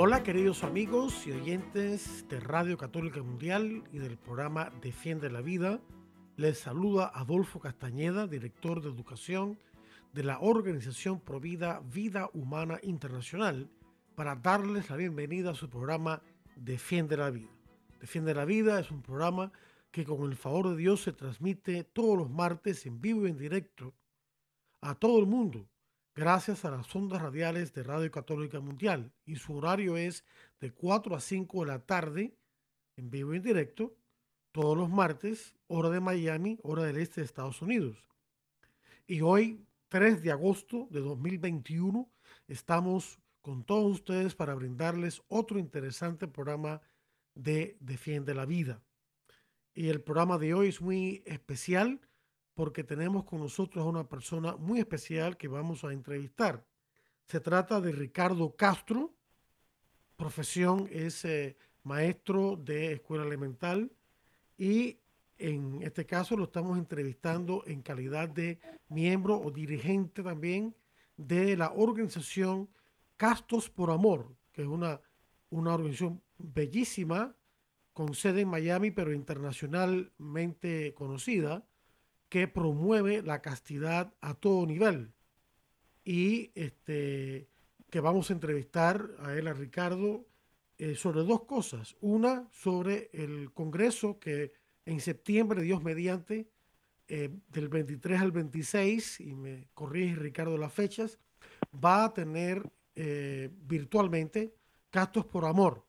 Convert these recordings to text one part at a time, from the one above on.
Hola queridos amigos y oyentes de Radio Católica Mundial y del programa Defiende la Vida. Les saluda Adolfo Castañeda, director de educación de la organización Provida Vida Humana Internacional, para darles la bienvenida a su programa Defiende la Vida. Defiende la Vida es un programa que con el favor de Dios se transmite todos los martes en vivo y en directo a todo el mundo, gracias a las ondas radiales de Radio Católica Mundial. Y su horario es de 4 a 5 de la tarde, en vivo y en directo, todos los martes, hora de Miami, hora del este de Estados Unidos. Y hoy, 3 de agosto de 2021, estamos con todos ustedes para brindarles otro interesante programa de Defiende la Vida. Y el programa de hoy es muy especial porque tenemos con nosotros a una persona muy especial que vamos a entrevistar. Se trata de Ricardo Castro, profesión es eh, maestro de escuela elemental y en este caso lo estamos entrevistando en calidad de miembro o dirigente también de la organización Castos por Amor, que es una, una organización bellísima con sede en Miami, pero internacionalmente conocida, que promueve la castidad a todo nivel. Y este, que vamos a entrevistar a él, a Ricardo, eh, sobre dos cosas. Una, sobre el Congreso que en septiembre, Dios mediante, eh, del 23 al 26, y me corrige Ricardo las fechas, va a tener eh, virtualmente Castos por Amor.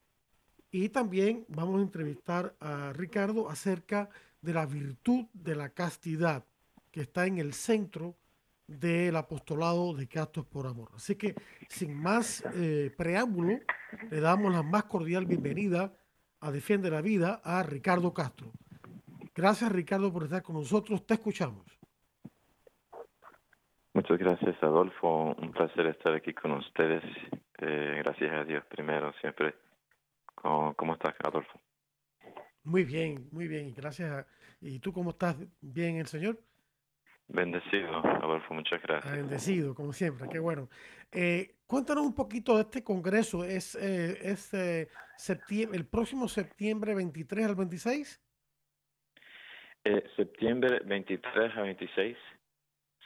Y también vamos a entrevistar a Ricardo acerca de la virtud de la castidad que está en el centro del apostolado de Castos por Amor. Así que sin más eh, preámbulo, le damos la más cordial bienvenida a Defiende la Vida a Ricardo Castro. Gracias Ricardo por estar con nosotros, te escuchamos. Muchas gracias Adolfo, un placer estar aquí con ustedes. Eh, gracias a Dios primero, siempre. ¿Cómo, ¿Cómo, estás Adolfo? Muy bien, muy bien, gracias. ¿Y tú cómo estás? ¿Bien el Señor? Bendecido, Adolfo, muchas gracias. Bendecido, como siempre, qué bueno. Eh, cuéntanos un poquito de este congreso. ¿Es, eh, es eh, septiembre, el próximo septiembre 23 al 26? Eh, septiembre 23 a 26.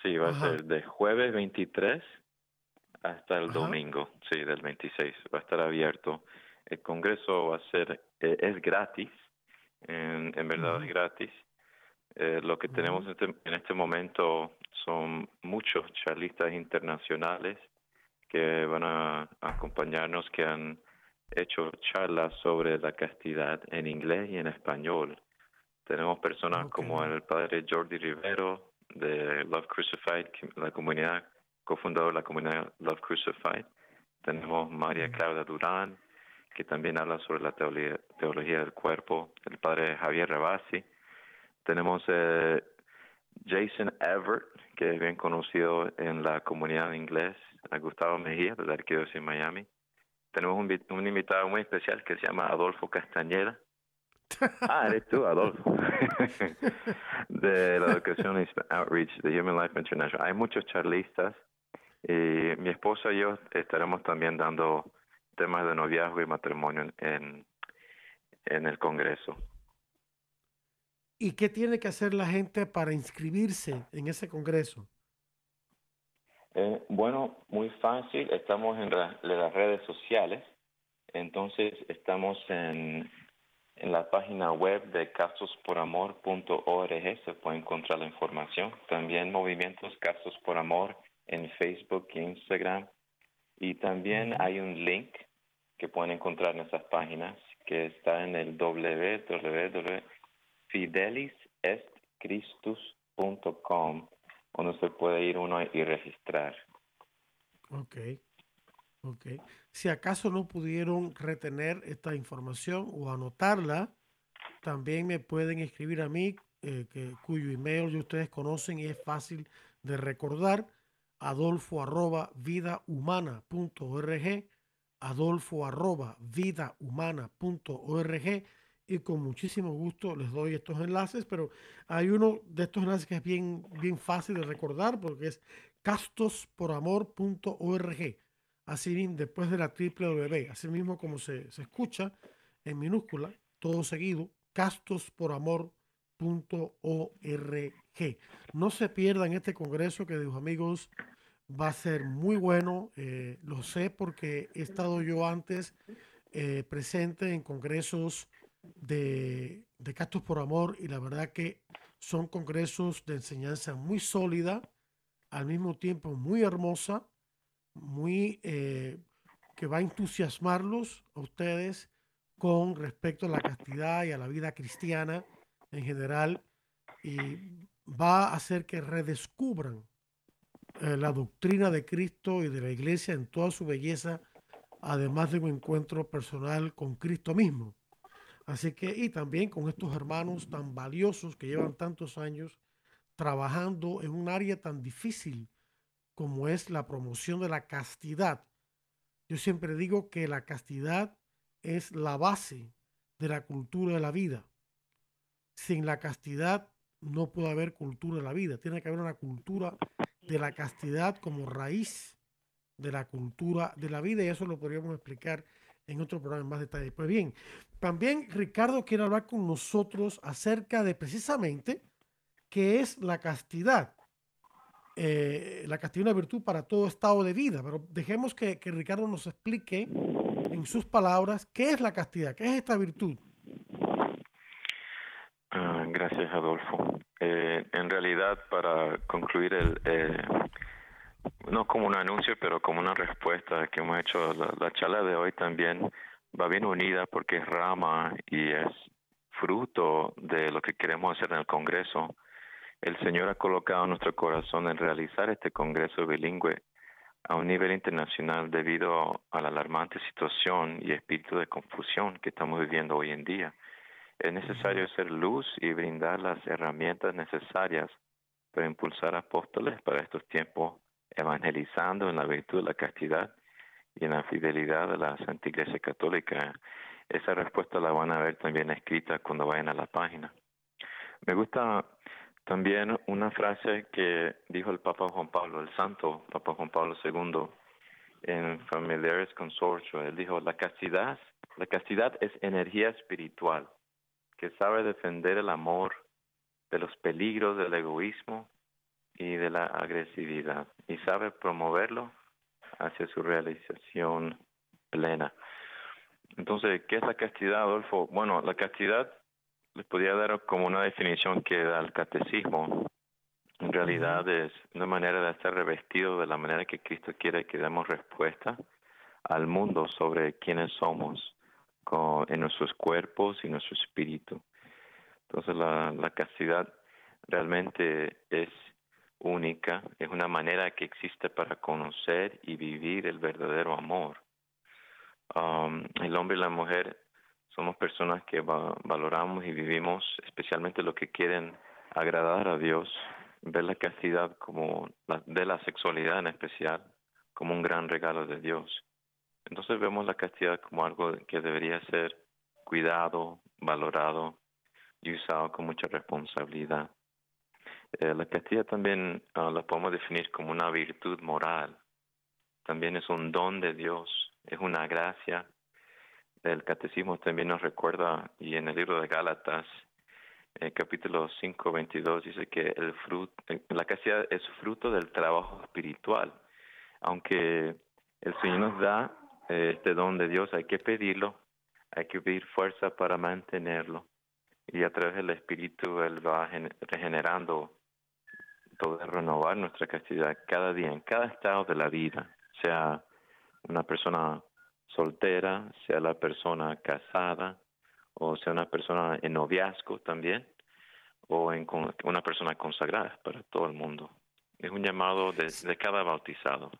Sí, va a ser de jueves 23 hasta el domingo, sí, del 26. Va a estar abierto. El congreso va a ser, eh, es gratis, en, en verdad es gratis. Eh, lo que tenemos en este, en este momento son muchos charlistas internacionales que van a acompañarnos, que han hecho charlas sobre la castidad en inglés y en español. Tenemos personas como el padre Jordi Rivero de Love Crucified, la comunidad, cofundador de la comunidad Love Crucified. Tenemos María Claudia Durán, que también habla sobre la teología, teología del cuerpo. El padre Javier Rabasi tenemos eh, Jason Everett, que es bien conocido en la comunidad inglés, a Gustavo Mejía, de la Arquidiócesis de Miami. Tenemos un, un, invitado muy especial que se llama Adolfo Castañeda. Ah, eres tú, Adolfo. de la Educación Outreach de Human Life International. Hay muchos charlistas y mi esposa y yo estaremos también dando temas de noviazgo y matrimonio en, en el Congreso. ¿Y qué tiene que hacer la gente para inscribirse en ese congreso? Eh, bueno, muy fácil. Estamos en, la, en, las redes sociales. Entonces, estamos en, en la página web de casosporamor.org. Se puede encontrar la información. También Movimientos Casos por Amor en Facebook e Instagram. Y también hay un link que pueden encontrar en esas páginas que está en el www fidelisestcristus.com, donde se puede ir uno y registrar. Ok. Ok. Si acaso no pudieron retener esta información o anotarla, también me pueden escribir a mí, eh, que, cuyo email ustedes conocen y es fácil de recordar, adolfo arroba vidahumana.org, adolfo arroba vidahumana.org y con muchísimo gusto les doy estos enlaces, pero hay uno de estos enlaces que es bien, bien fácil de recordar porque es castosporamor.org. Así mismo, después de la triple W, así mismo como se, se escucha en minúscula, todo seguido, castosporamor.org. No se pierdan este congreso que, dijo amigos, va a ser muy bueno. Eh, lo sé porque he estado yo antes eh, presente en congresos de, de por Amor y la verdad que son congresos de enseñanza muy sólida, al mismo tiempo muy hermosa, muy eh, que va a entusiasmarlos a ustedes con respecto a la castidad y a la vida cristiana en general y va a hacer que redescubran eh, la doctrina de Cristo y de la iglesia en toda su belleza, además de un encuentro personal con Cristo mismo. Así que, y también con estos hermanos tan valiosos que llevan tantos años trabajando en un área tan difícil como es la promoción de la castidad. Yo siempre digo que la castidad es la base de la cultura de la vida. Sin la castidad no puede haber cultura de la vida. Tiene que haber una cultura de la castidad como raíz de la cultura de la vida y eso lo podríamos explicar en otro programa en más detalle. Pues bien, también Ricardo quiere hablar con nosotros acerca de precisamente qué es la castidad. Eh, la castidad es una virtud para todo estado de vida, pero dejemos que, Ricardo nos explique en sus palabras qué es la castidad, qué es esta virtud. Gracias, Adolfo. Eh, en realidad, para concluir el, eh, no como un anuncio, pero como una respuesta que hemos hecho, la, la charla de hoy también va bien unida porque es rama y es fruto de lo que queremos hacer en el Congreso. El Señor ha colocado nuestro corazón en realizar este Congreso bilingüe a un nivel internacional debido a la alarmante situación y espíritu de confusión que estamos viviendo hoy en día. Es necesario ser luz y brindar las herramientas necesarias para impulsar apóstoles para estos tiempos evangelizando en la virtud de la castidad y en la fidelidad de la Santa Iglesia Católica. Esa respuesta la van a ver también escrita cuando vayan a la página. Me gusta también una frase que dijo el Papa Juan Pablo, el santo Papa Juan Pablo II, en Familiares Consortio. Él dijo, la castidad, la castidad es energía espiritual que sabe defender el amor de los peligros del egoísmo y de la agresividad y sabe promoverlo hacia su realización plena. Entonces, ¿qué es la castidad, Adolfo? Bueno, la castidad les podría dar como una definición que da el catecismo. En realidad es una manera de estar revestido de la manera que Cristo quiere que demos respuesta al mundo sobre quiénes somos en nuestros cuerpos y nuestro espíritu. Entonces la, la castidad realmente es única, es una manera que existe para conocer y vivir el verdadero amor. Um, el hombre y la mujer somos personas que valoramos y vivimos especialmente lo que quieren agradar a Dios, ver la castidad como la, de la sexualidad en especial como un gran regalo de Dios. Entonces vemos la castidad como algo que debería ser cuidado, valorado y usado con mucha responsabilidad. Eh, la castidad también ah, la podemos definir como una virtud moral. También es un don de Dios, es una gracia. El catecismo también nos recuerda, y en el libro de Gálatas, eh, capítulo 5, 22, dice que el fruto, eh, la castidad es fruto del trabajo espiritual. Aunque el Señor nos da este don de Dios, hay que pedirlo, hay que pedir fuerza para mantenerlo. Y a través del Espíritu Él va regenerando poder renovar nuestra castidad cada día, en cada estado de la vida, sea una persona soltera, sea la persona casada, o sea una persona en noviazgo también, o en una persona consagrada para todo el mundo. Es un llamado de, cada bautizado.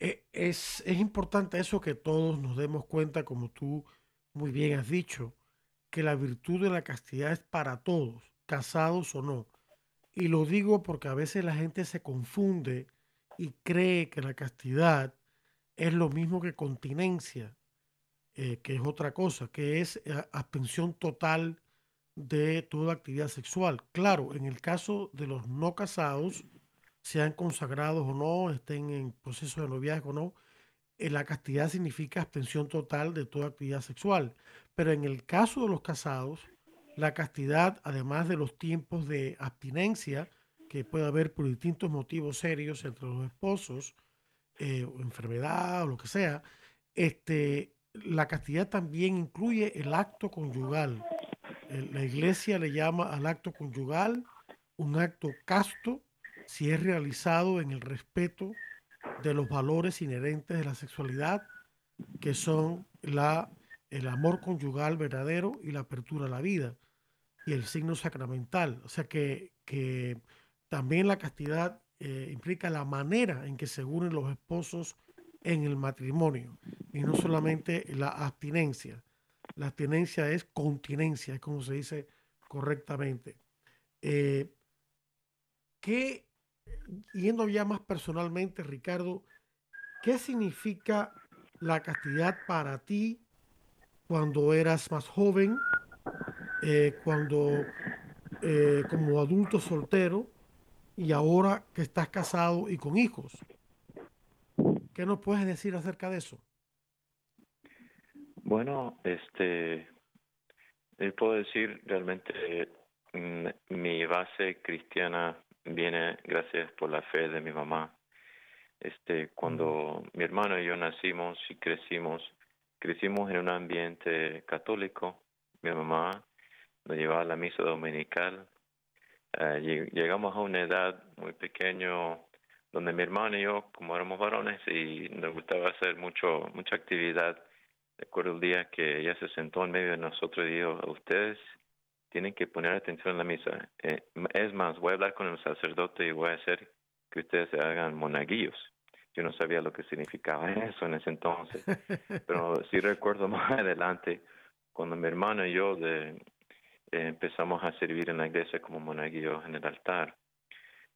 E, es, es importante eso que todos nos demos cuenta, como tú muy bien has dicho, que la virtud de la castidad es para todos, casados o no. Y lo digo porque a veces la gente se confunde y cree que la castidad es lo mismo que continencia, eh, que es otra cosa, que es eh, abstención total de toda actividad sexual. Claro, en el caso de los no casados, sean consagrados o no, estén en proceso de noviazgo o no, eh, la castidad significa abstención total de toda actividad sexual. Pero en el caso de los casados, la castidad, además de los tiempos de abstinencia, que puede haber por distintos motivos serios entre los esposos, eh, enfermedad o lo que sea, este, la castidad también incluye el acto conyugal. La iglesia le llama al acto conyugal un acto casto si es realizado en el respeto de los valores inherentes de la sexualidad, que son la, el amor conyugal verdadero y la apertura a la vida y el signo sacramental. O sea que, que también la castidad eh, implica la manera en que se unen los esposos en el matrimonio y no solamente la abstinencia. La abstinencia es continencia, es como se dice correctamente. Eh, ¿Qué, yendo ya más personalmente, Ricardo, qué significa la castidad para ti cuando eras más joven, eh, cuando como adulto soltero y ahora que estás casado y con hijos? ¿Qué nos puedes decir acerca de eso? Bueno, este, eh, puedo decir realmente mm, mi base cristiana viene gracias por la fe de mi mamá. Este, cuando mi hermano y yo nacimos y crecimos, crecimos en un ambiente católico. Mi mamá nos llevaba a la misa dominical. Eh, llegamos a una edad muy pequeña donde mi hermano y yo, como éramos varones y nos gustaba hacer mucho mucha actividad, recuerdo el día que ella se sentó en medio de nosotros y dijo, ustedes tienen que poner atención en la misa. Eh, es más, voy a hablar con el sacerdote y voy a hacer que ustedes se hagan monaguillos. Yo no sabía lo que significaba eso en ese entonces, pero sí recuerdo más adelante cuando mi hermano y yo de, eh, empezamos a servir en la iglesia como monaguillos en el altar.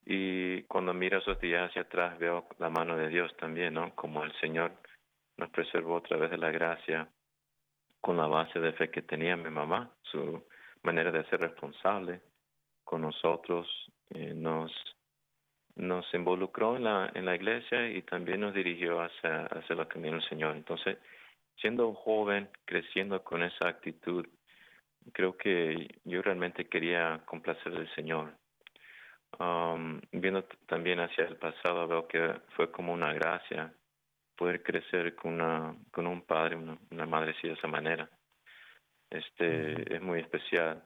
Y cuando miro esos días hacia atrás veo la mano de Dios también, ¿no? Como el Señor nos preservó a través de la gracia con la base de fe que tenía mi mamá, su manera de ser responsable con nosotros, eh, nos nos involucró en la, en la iglesia y también nos dirigió hacia, hacia los caminos del Señor. Entonces, siendo joven, creciendo con esa actitud, creo que yo realmente quería complacer al Señor Um, viendo también hacia el pasado, veo que fue como una gracia poder crecer con, una, con un padre, una, una madre así de esa manera. Este es muy especial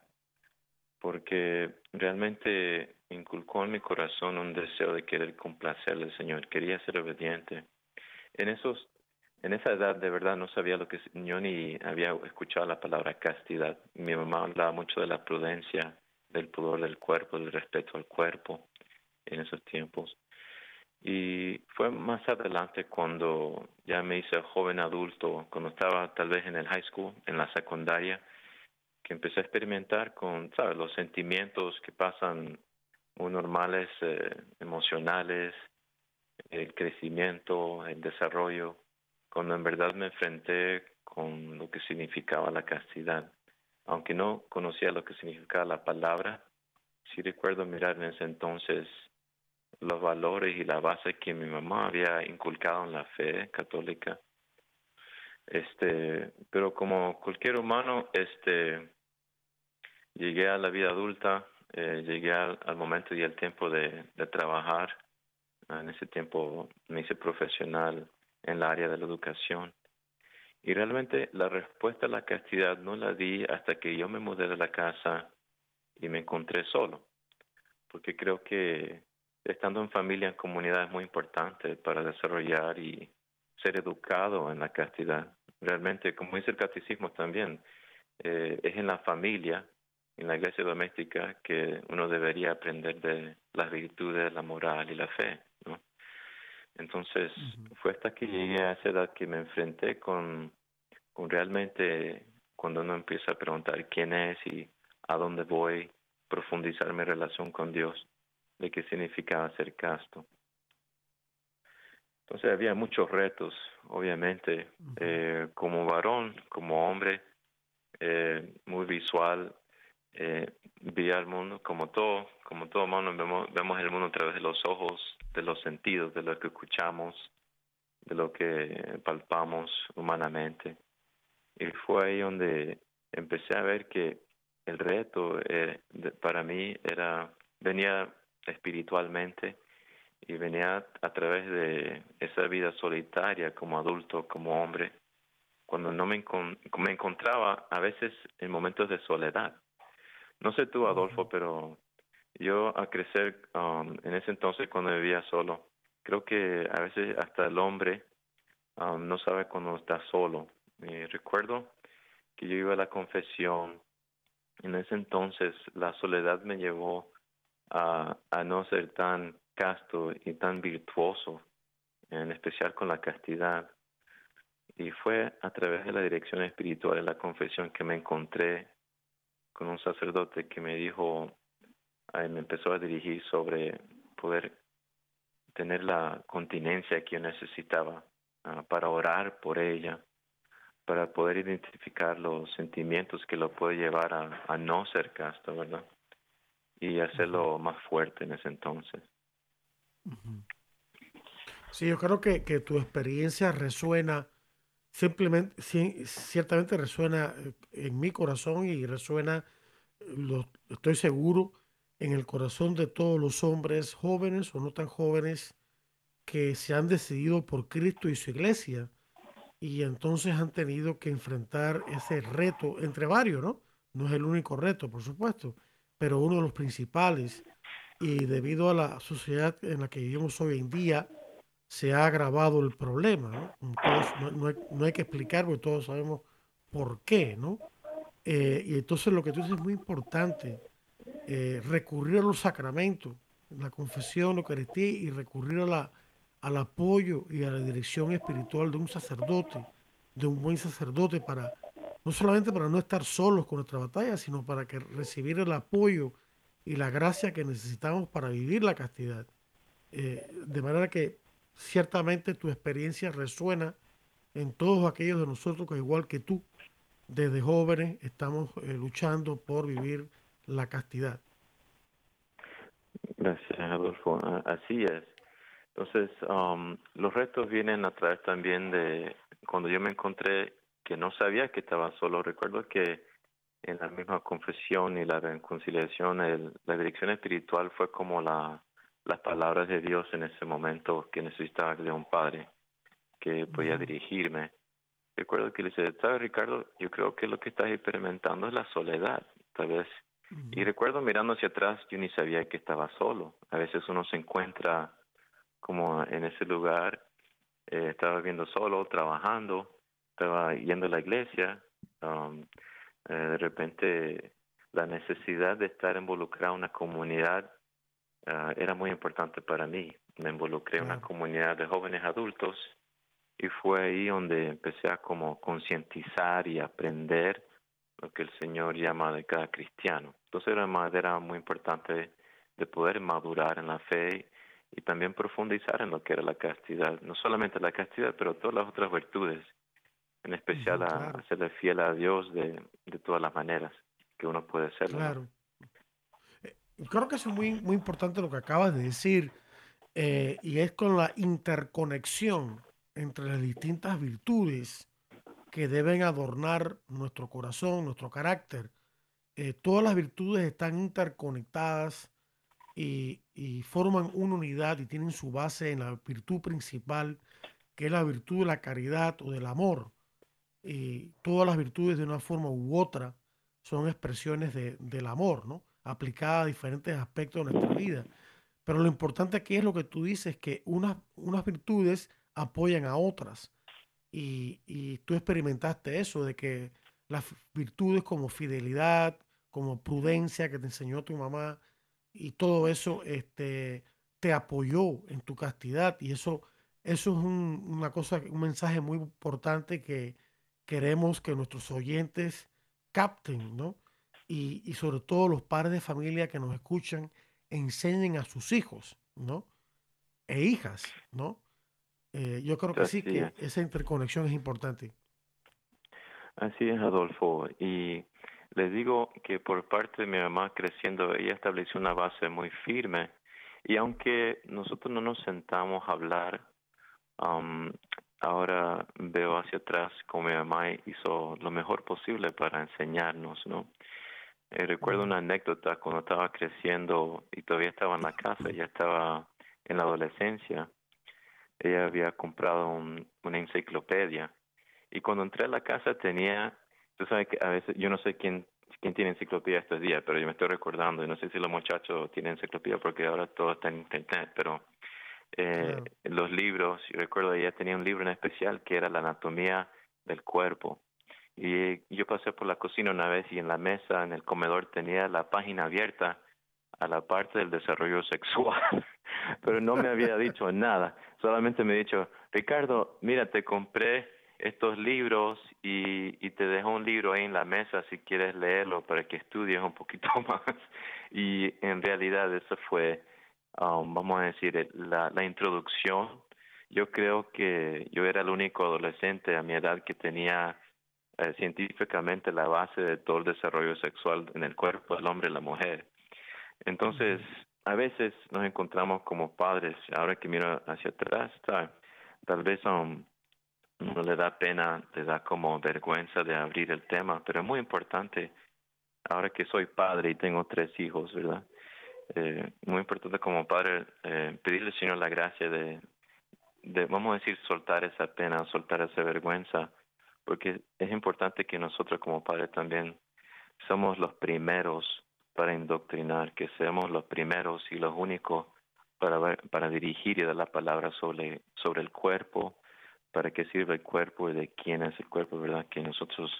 porque realmente inculcó en mi corazón un deseo de querer complacerle al Señor, quería ser obediente. En esos en esa edad de verdad no sabía lo que yo ni había escuchado la palabra castidad. Mi mamá hablaba mucho de la prudencia, del pudor del cuerpo, del respeto al cuerpo en esos tiempos. Y fue más adelante cuando ya me hice joven adulto, cuando estaba tal vez en el high school, en la secundaria, que empecé a experimentar con, ¿sabes?, los sentimientos que pasan muy normales, eh, emocionales, el crecimiento, el desarrollo, cuando en verdad me enfrenté con lo que significaba la castidad aunque no conocía lo que significaba la palabra, sí recuerdo mirar en ese entonces los valores y la base que mi mamá había inculcado en la fe católica. Este, pero como cualquier humano, este, llegué a la vida adulta, eh, llegué al, momento y al tiempo de, de trabajar. En ese tiempo me hice profesional en el área de la educación y realmente la respuesta a la castidad no la di hasta que yo me mudé de la casa y me encontré solo, porque creo que estando en familia, en comunidad es muy importante para desarrollar y ser educado en la castidad. Realmente, como dice el catecismo también, eh, es en la familia, en la iglesia doméstica, que uno debería aprender de las virtudes, la moral y la fe. ¿no? Entonces, fue hasta que llegué a esa edad que me enfrenté con, con realmente cuando uno empieza a preguntar quién es y a dónde voy, profundizar mi relación con Dios, de qué significaba ser casto. Entonces había muchos retos, obviamente, eh, como varón, como hombre, eh, muy visual, eh, vi al mundo como todo, como todo humano, vemos, vemos el mundo a través de los ojos, de los sentidos, de lo que escuchamos, de lo que palpamos humanamente. Y fue ahí donde empecé a ver que el reto eh, para mí era venía espiritualmente y venía a través de esa vida solitaria como adulto, como hombre, cuando no me, me encontraba a veces en momentos de soledad. No sé tú, Adolfo, pero yo a crecer um, en ese entonces cuando vivía solo, creo que a veces hasta el hombre um, no sabe cuando está solo. recuerdo que yo iba a la confesión, en ese entonces la soledad me llevó a, a no ser tan casto y tan virtuoso, en especial con la castidad. Y fue a través de la dirección espiritual de la confesión que me encontré con un sacerdote que me dijo, me empezó a dirigir sobre poder tener la continencia que yo necesitaba ah, para orar por ella, para poder identificar los sentimientos que lo puede llevar a, no ser casto, ¿verdad? Y hacerlo más fuerte en ese entonces. Sí, yo creo que, que tu experiencia resuena simplemente, ciertamente resuena eh, en mi corazón y resuena, lo, estoy seguro, en el corazón de todos los hombres jóvenes o no tan jóvenes que se han decidido por Cristo y su iglesia y entonces han tenido que enfrentar ese reto entre varios, ¿no? No es el único reto, por supuesto, pero uno de los principales y debido a la sociedad en la que vivimos hoy en día, se ha agravado el problema. ¿no? no, hay, que explicar porque todos sabemos por qué, ¿no? Eh, y entonces lo que tú dices es muy importante, eh, recurrir a los sacramentos, la confesión, la Eucaristía y recurrir a la, al apoyo y a la dirección espiritual de un sacerdote, de un buen sacerdote para no solamente para no estar solos con nuestra batalla, sino para que recibir el apoyo y la gracia que necesitamos para vivir la castidad. Eh, de manera que ciertamente tu experiencia resuena en todos aquellos de nosotros que igual que tú, desde jóvenes estamos eh, luchando por vivir la castidad. Gracias, Adolfo. Así es. Entonces, um, los retos vienen a través también de cuando yo me encontré que no sabía que estaba solo. Recuerdo que en la misma confesión y la reconciliación, el, la dirección espiritual fue como la, las palabras de Dios en ese momento que necesitaba de un padre que podía dirigirme. Recuerdo que le decía, ¿sabes Ricardo? Yo creo que lo que estás experimentando es la soledad, tal vez. Y recuerdo mirando hacia atrás, yo ni sabía que estaba solo. A veces uno se encuentra como en ese lugar, eh, estaba viviendo solo, trabajando, estaba yendo a la iglesia. Um, eh, de repente, la necesidad de estar involucrado en una comunidad Ah, era muy importante para mí. Me involucré en una comunidad de jóvenes adultos y fue ahí donde empecé a como concientizar y aprender lo que el Señor llama de cada cristiano. Entonces era, era muy importante de poder madurar en la fe y también profundizar en lo que era la castidad, no solamente la castidad, pero todas las otras virtudes, en especial a, serle fiel a Dios de, de todas las maneras que uno puede ser. Claro creo que es muy, muy importante lo que acabas de decir, eh, y es con la interconexión entre las distintas virtudes que deben adornar nuestro corazón, nuestro carácter. Eh, todas las virtudes están interconectadas y, y, forman una unidad y tienen su base en la virtud principal, que es la virtud de la caridad o del amor. Y todas las virtudes de una forma u otra son expresiones de, del amor, ¿no? aplicada a diferentes aspectos de nuestra vida. Pero lo importante aquí es lo que tú dices, que unas, unas virtudes apoyan a otras. Y, y tú experimentaste eso, de que las virtudes como fidelidad, como prudencia que te enseñó tu mamá, y todo eso este, te apoyó en tu castidad y eso Eso es una cosa, un mensaje muy importante que queremos que nuestros oyentes capten, ¿no? Y, y sobre todo los padres de familia que nos escuchan enseñen a sus hijos, ¿no? E hijas, ¿no? Eh, yo creo que sí, que esa interconexión es importante. Así es, Adolfo. Y les digo que por parte de mi mamá creciendo, ella estableció una base muy firme. Y aunque nosotros no nos sentamos a hablar, um, ahora veo hacia atrás como mi mamá hizo lo mejor posible para enseñarnos, ¿no? Eh, recuerdo una anécdota cuando estaba creciendo y todavía estaba en la casa, ya estaba en la adolescencia. Ella había comprado una enciclopedia y cuando entré a la casa tenía, tú sabes que a veces, yo no sé quién quién tiene enciclopedia estos días, pero yo me estoy recordando, y no sé si los muchachos tienen enciclopedia porque ahora todo está en internet, pero eh, los libros, yo recuerdo ella tenía un libro en especial que era la anatomía del cuerpo. Y yo pasé por la cocina una vez y en la mesa, en el comedor, tenía la página abierta a la parte del desarrollo sexual, pero no me había dicho nada, solamente me ha dicho, Ricardo, mira, te compré estos libros y, y te dejo un libro ahí en la mesa si quieres leerlo para que estudies un poquito más. Y en realidad eso fue, um, vamos a decir, la, la introducción. Yo creo que yo era el único adolescente a mi edad que tenía eh, científicamente la base de todo el desarrollo sexual en el cuerpo del hombre y la mujer. Entonces, a veces nos encontramos como padres, ahora que miro hacia atrás, tal, tal vez um, no le da pena, le da como vergüenza de abrir el tema, pero es muy importante, ahora que soy padre y tengo tres hijos, ¿verdad? Eh, muy importante como padre eh, pedirle al Señor la gracia de, vamos a decir, soltar esa pena, soltar esa vergüenza, porque es importante que nosotros como padres también somos los primeros para indoctrinar, que seamos los primeros y los únicos para, para dirigir y dar la palabra sobre, sobre el cuerpo, para qué sirve el cuerpo y de quién es el cuerpo, ¿verdad? Que nosotros,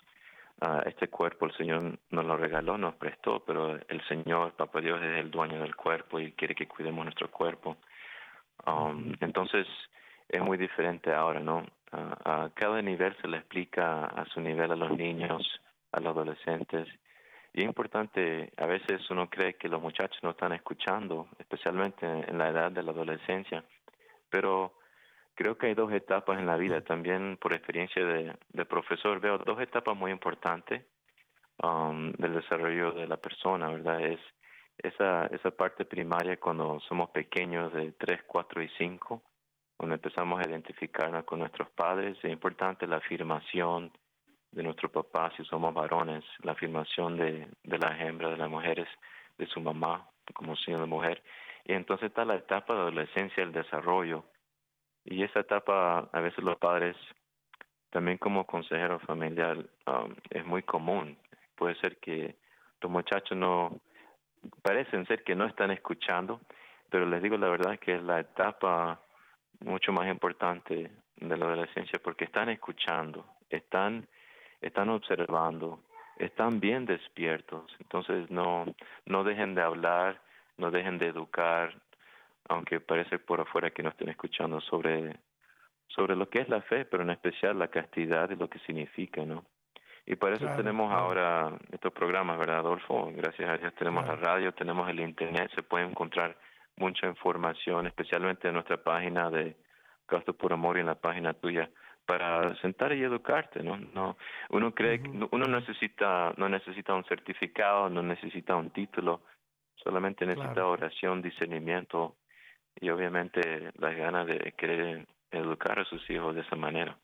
uh, este cuerpo el Señor nos lo regaló, nos prestó, pero el Señor, Papá Dios, es el dueño del cuerpo y quiere que cuidemos nuestro cuerpo. Um, entonces, es muy diferente ahora, ¿no? a cada nivel se le explica a su nivel a los niños, a los adolescentes. Y es importante, a veces uno cree que los muchachos no están escuchando, especialmente en la edad de la adolescencia, pero creo que hay dos etapas en la vida. También por experiencia de, profesor veo dos etapas muy importantes um, del desarrollo de la persona, ¿verdad? Es esa, esa parte primaria cuando somos pequeños de 3, 4 y 5, cuando empezamos a identificarnos con nuestros padres. Es importante la afirmación de nuestro papá si somos varones, la afirmación de, de las hembras, de las mujeres, de su mamá como signo de mujer. Y entonces está la etapa de adolescencia, el desarrollo, y esa etapa, a veces los padres, también como consejero familiar, um, es muy común. Puede ser que los muchachos no, parecen ser que no están escuchando, pero les digo la verdad que es la etapa mucho más importante de la adolescencia porque están escuchando, están, están observando, están bien despiertos. Entonces no, no dejen de hablar, no dejen de educar, aunque parece por afuera que no estén escuchando sobre, sobre lo que es la fe, pero en especial la castidad y lo que significa, ¿no? Y por eso tenemos ahora estos programas, ¿verdad, Adolfo? Gracias a Dios tenemos la radio, tenemos el Internet, se puede encontrar mucha información, especialmente en nuestra página de Gasto por Amor y en la página tuya, para sentar y educarte, ¿no? no uno cree que uno necesita no necesita un certificado, no necesita un título, solamente necesita oración, discernimiento y obviamente las ganas de querer educar a sus hijos de esa manera.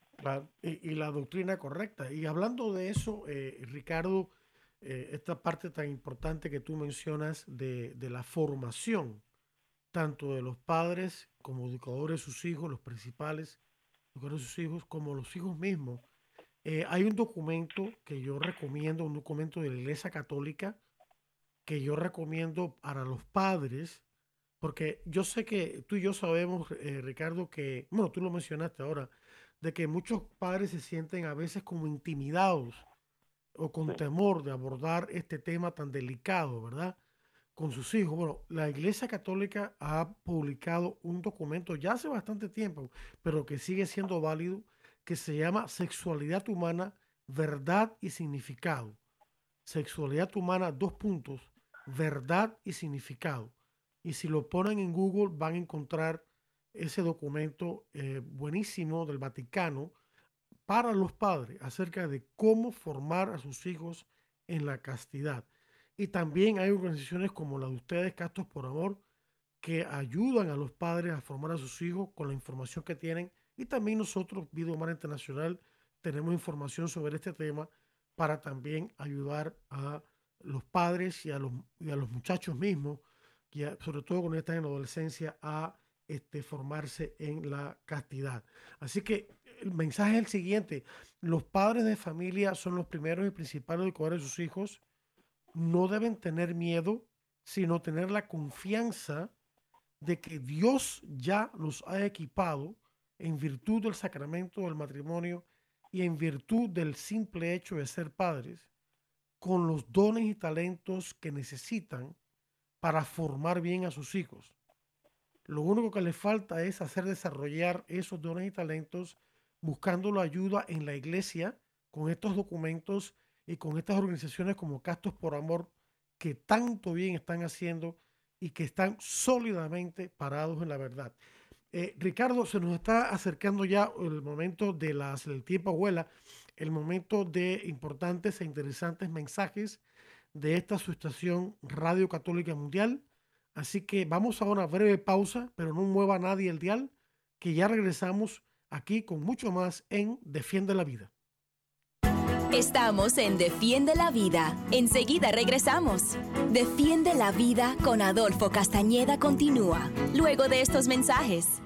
y, la doctrina correcta. Y hablando de eso, eh, Ricardo, eh, esta parte tan importante que tú mencionas de, de, la formación, tanto de los padres como educadores de sus hijos, los principales educadores de sus hijos, como los hijos mismos. Eh, hay un documento que yo recomiendo, un documento de la Iglesia Católica, que yo recomiendo para los padres porque yo sé que tú y yo sabemos, eh, Ricardo, que, bueno, tú lo mencionaste ahora, de que muchos padres se sienten a veces como intimidados o con temor de abordar este tema tan delicado, ¿verdad? con sus hijos. Bueno, la Iglesia Católica ha publicado un documento ya hace bastante tiempo, pero que sigue siendo válido, que se llama Sexualidad Humana, Verdad y Significado. Sexualidad Humana, dos puntos, verdad y significado. Y si lo ponen en Google van a encontrar ese documento eh, buenísimo del Vaticano para los padres acerca de cómo formar a sus hijos en la castidad. Y también hay organizaciones como la de ustedes, Castos por Amor, que ayudan a los padres a formar a sus hijos con la información que tienen. Y también nosotros, Vida Humana Internacional, tenemos información sobre este tema para también ayudar a los padres y a los, a los muchachos mismos, y sobre todo cuando están en la adolescencia, a este, formarse en la castidad. Así que el mensaje es el siguiente, los padres de familia son los primeros y principales de cuidar a sus hijos no deben tener miedo, sino tener la confianza de que Dios ya los ha equipado en virtud del sacramento del matrimonio y en virtud del simple hecho de ser padres, con los dones y talentos que necesitan para formar bien a sus hijos. Lo único que les falta es hacer desarrollar esos dones y talentos buscando la ayuda en la iglesia con estos documentos y con estas organizaciones como Castos por Amor que tanto bien están haciendo y que están sólidamente parados en la verdad. Eh, Ricardo, se nos está acercando ya el momento de las, del tiempo abuela, el momento de importantes e interesantes mensajes de esta su estación Radio Católica Mundial. Así que vamos a una breve pausa, pero no mueva nadie el dial, que ya regresamos aquí con mucho más en Defiende la Vida. Estamos en Defiende la Vida. Enseguida regresamos. Defiende la Vida con Adolfo Castañeda continúa, luego de estos mensajes.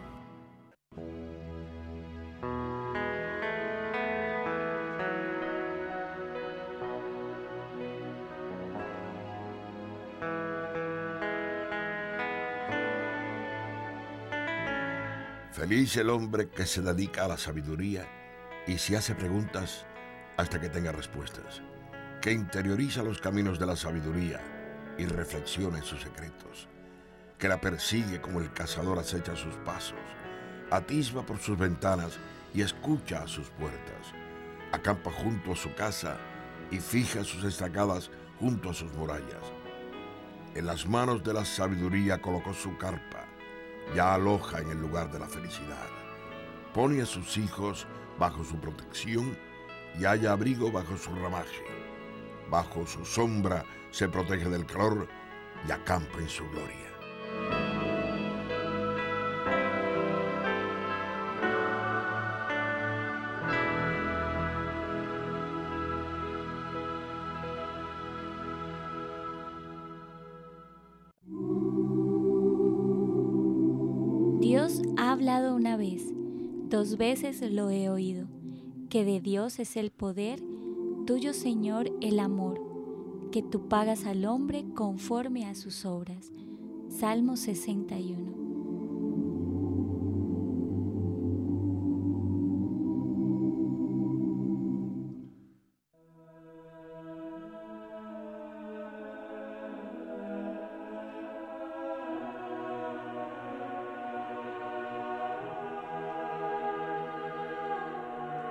Feliz el hombre que se dedica a la sabiduría y se hace preguntas hasta que tenga respuestas, que interioriza los caminos de la sabiduría y reflexiona en sus secretos, que la persigue como el cazador acecha sus pasos, atisba por sus ventanas y escucha a sus puertas, acampa junto a su casa y fija sus estacadas junto a sus murallas. En las manos de la sabiduría colocó su carpa, ya aloja en el lugar de la felicidad. Pone a sus hijos bajo su protección y haya abrigo bajo su ramaje. Bajo su sombra se protege del calor y acampa en su gloria. Lo he oído que de Dios es el poder, tuyo Señor el amor, que tú pagas al hombre conforme a sus obras. Salmo 61.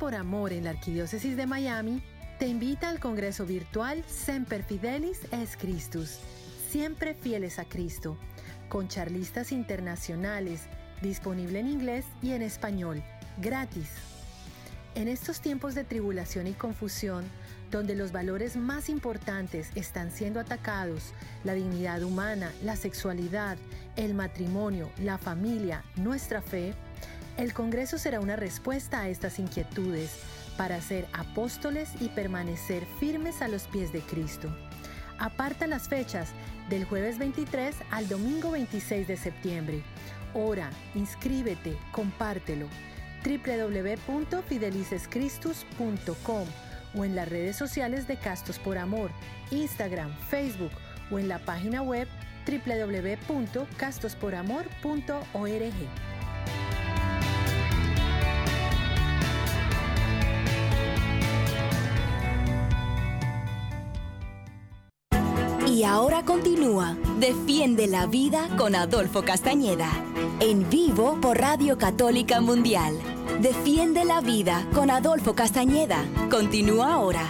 Por Amor en la Arquidiócesis de Miami te invita al Congreso Virtual Semper Fidelis es Christus, siempre fieles a Cristo, con charlistas internacionales, disponible en inglés y en español, gratis. En estos tiempos de tribulación y confusión, donde los valores más importantes están siendo atacados, la dignidad humana, la sexualidad, el matrimonio, la familia, nuestra fe, el Congreso será una respuesta a estas inquietudes para ser apóstoles y permanecer firmes a los pies de Cristo. Aparta las fechas del jueves 23 al domingo 26 de septiembre. Ora, inscríbete, compártelo www.fidelicescristus.com o en las redes sociales de Castos por Amor, Instagram, Facebook o en la página web www.castosporamor.org. Y ahora continúa Defiende la Vida con Adolfo Castañeda, en vivo por Radio Católica Mundial. Defiende la Vida con Adolfo Castañeda. Continúa ahora.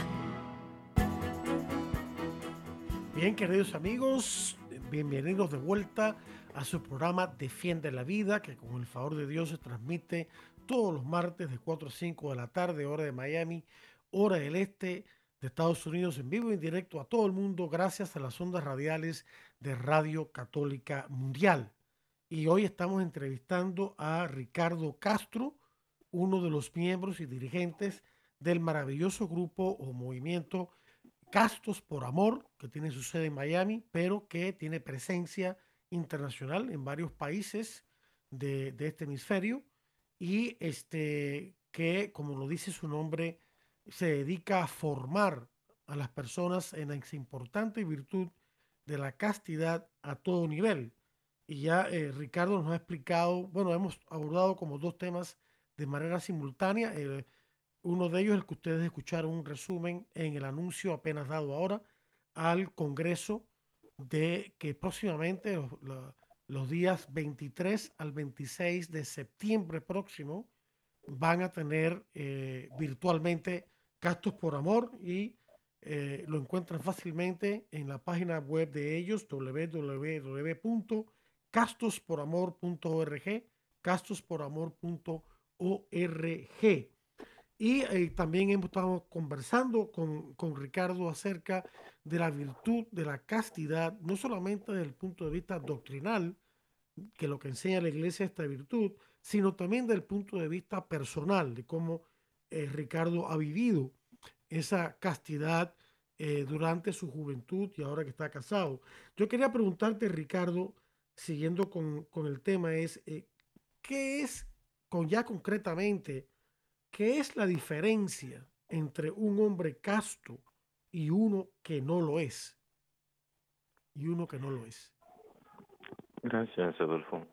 Bien, queridos amigos, bienvenidos de vuelta a su programa Defiende la Vida, que con el favor de Dios se transmite todos los martes de 4 a 5 de la tarde, hora de Miami, hora del este de Estados Unidos en vivo y en directo a todo el mundo gracias a las ondas radiales de Radio Católica Mundial. Y hoy estamos entrevistando a Ricardo Castro, uno de los miembros y dirigentes del maravilloso grupo o movimiento Castos por Amor, que tiene su sede en Miami, pero que tiene presencia internacional en varios países de, de este hemisferio y este, que, como lo dice su nombre, se dedica a formar a las personas en esa importante virtud de la castidad a todo nivel. Y ya eh, Ricardo nos ha explicado, bueno, hemos abordado como dos temas de manera simultánea. Uno de ellos el que ustedes escucharon un resumen en el anuncio apenas dado ahora al Congreso de que próximamente, los días 23 al 26 de septiembre próximo, van a tener eh, virtualmente Castos por Amor y eh, lo encuentran fácilmente en la página web de ellos www.castosporamor.org castosporamor.org y eh, también hemos estado conversando con, con, Ricardo acerca de la virtud de la castidad, no solamente desde el punto de vista doctrinal, que lo que enseña la iglesia esta virtud, sino también desde el punto de vista personal, de cómo eh, Ricardo ha vivido esa castidad eh, durante su juventud y ahora que está casado. Yo quería preguntarte, Ricardo, siguiendo con, con el tema, es eh, ¿qué es, con ya concretamente, qué es la diferencia entre un hombre casto y uno que no lo es? Y uno que no lo es. Gracias, Adolfo.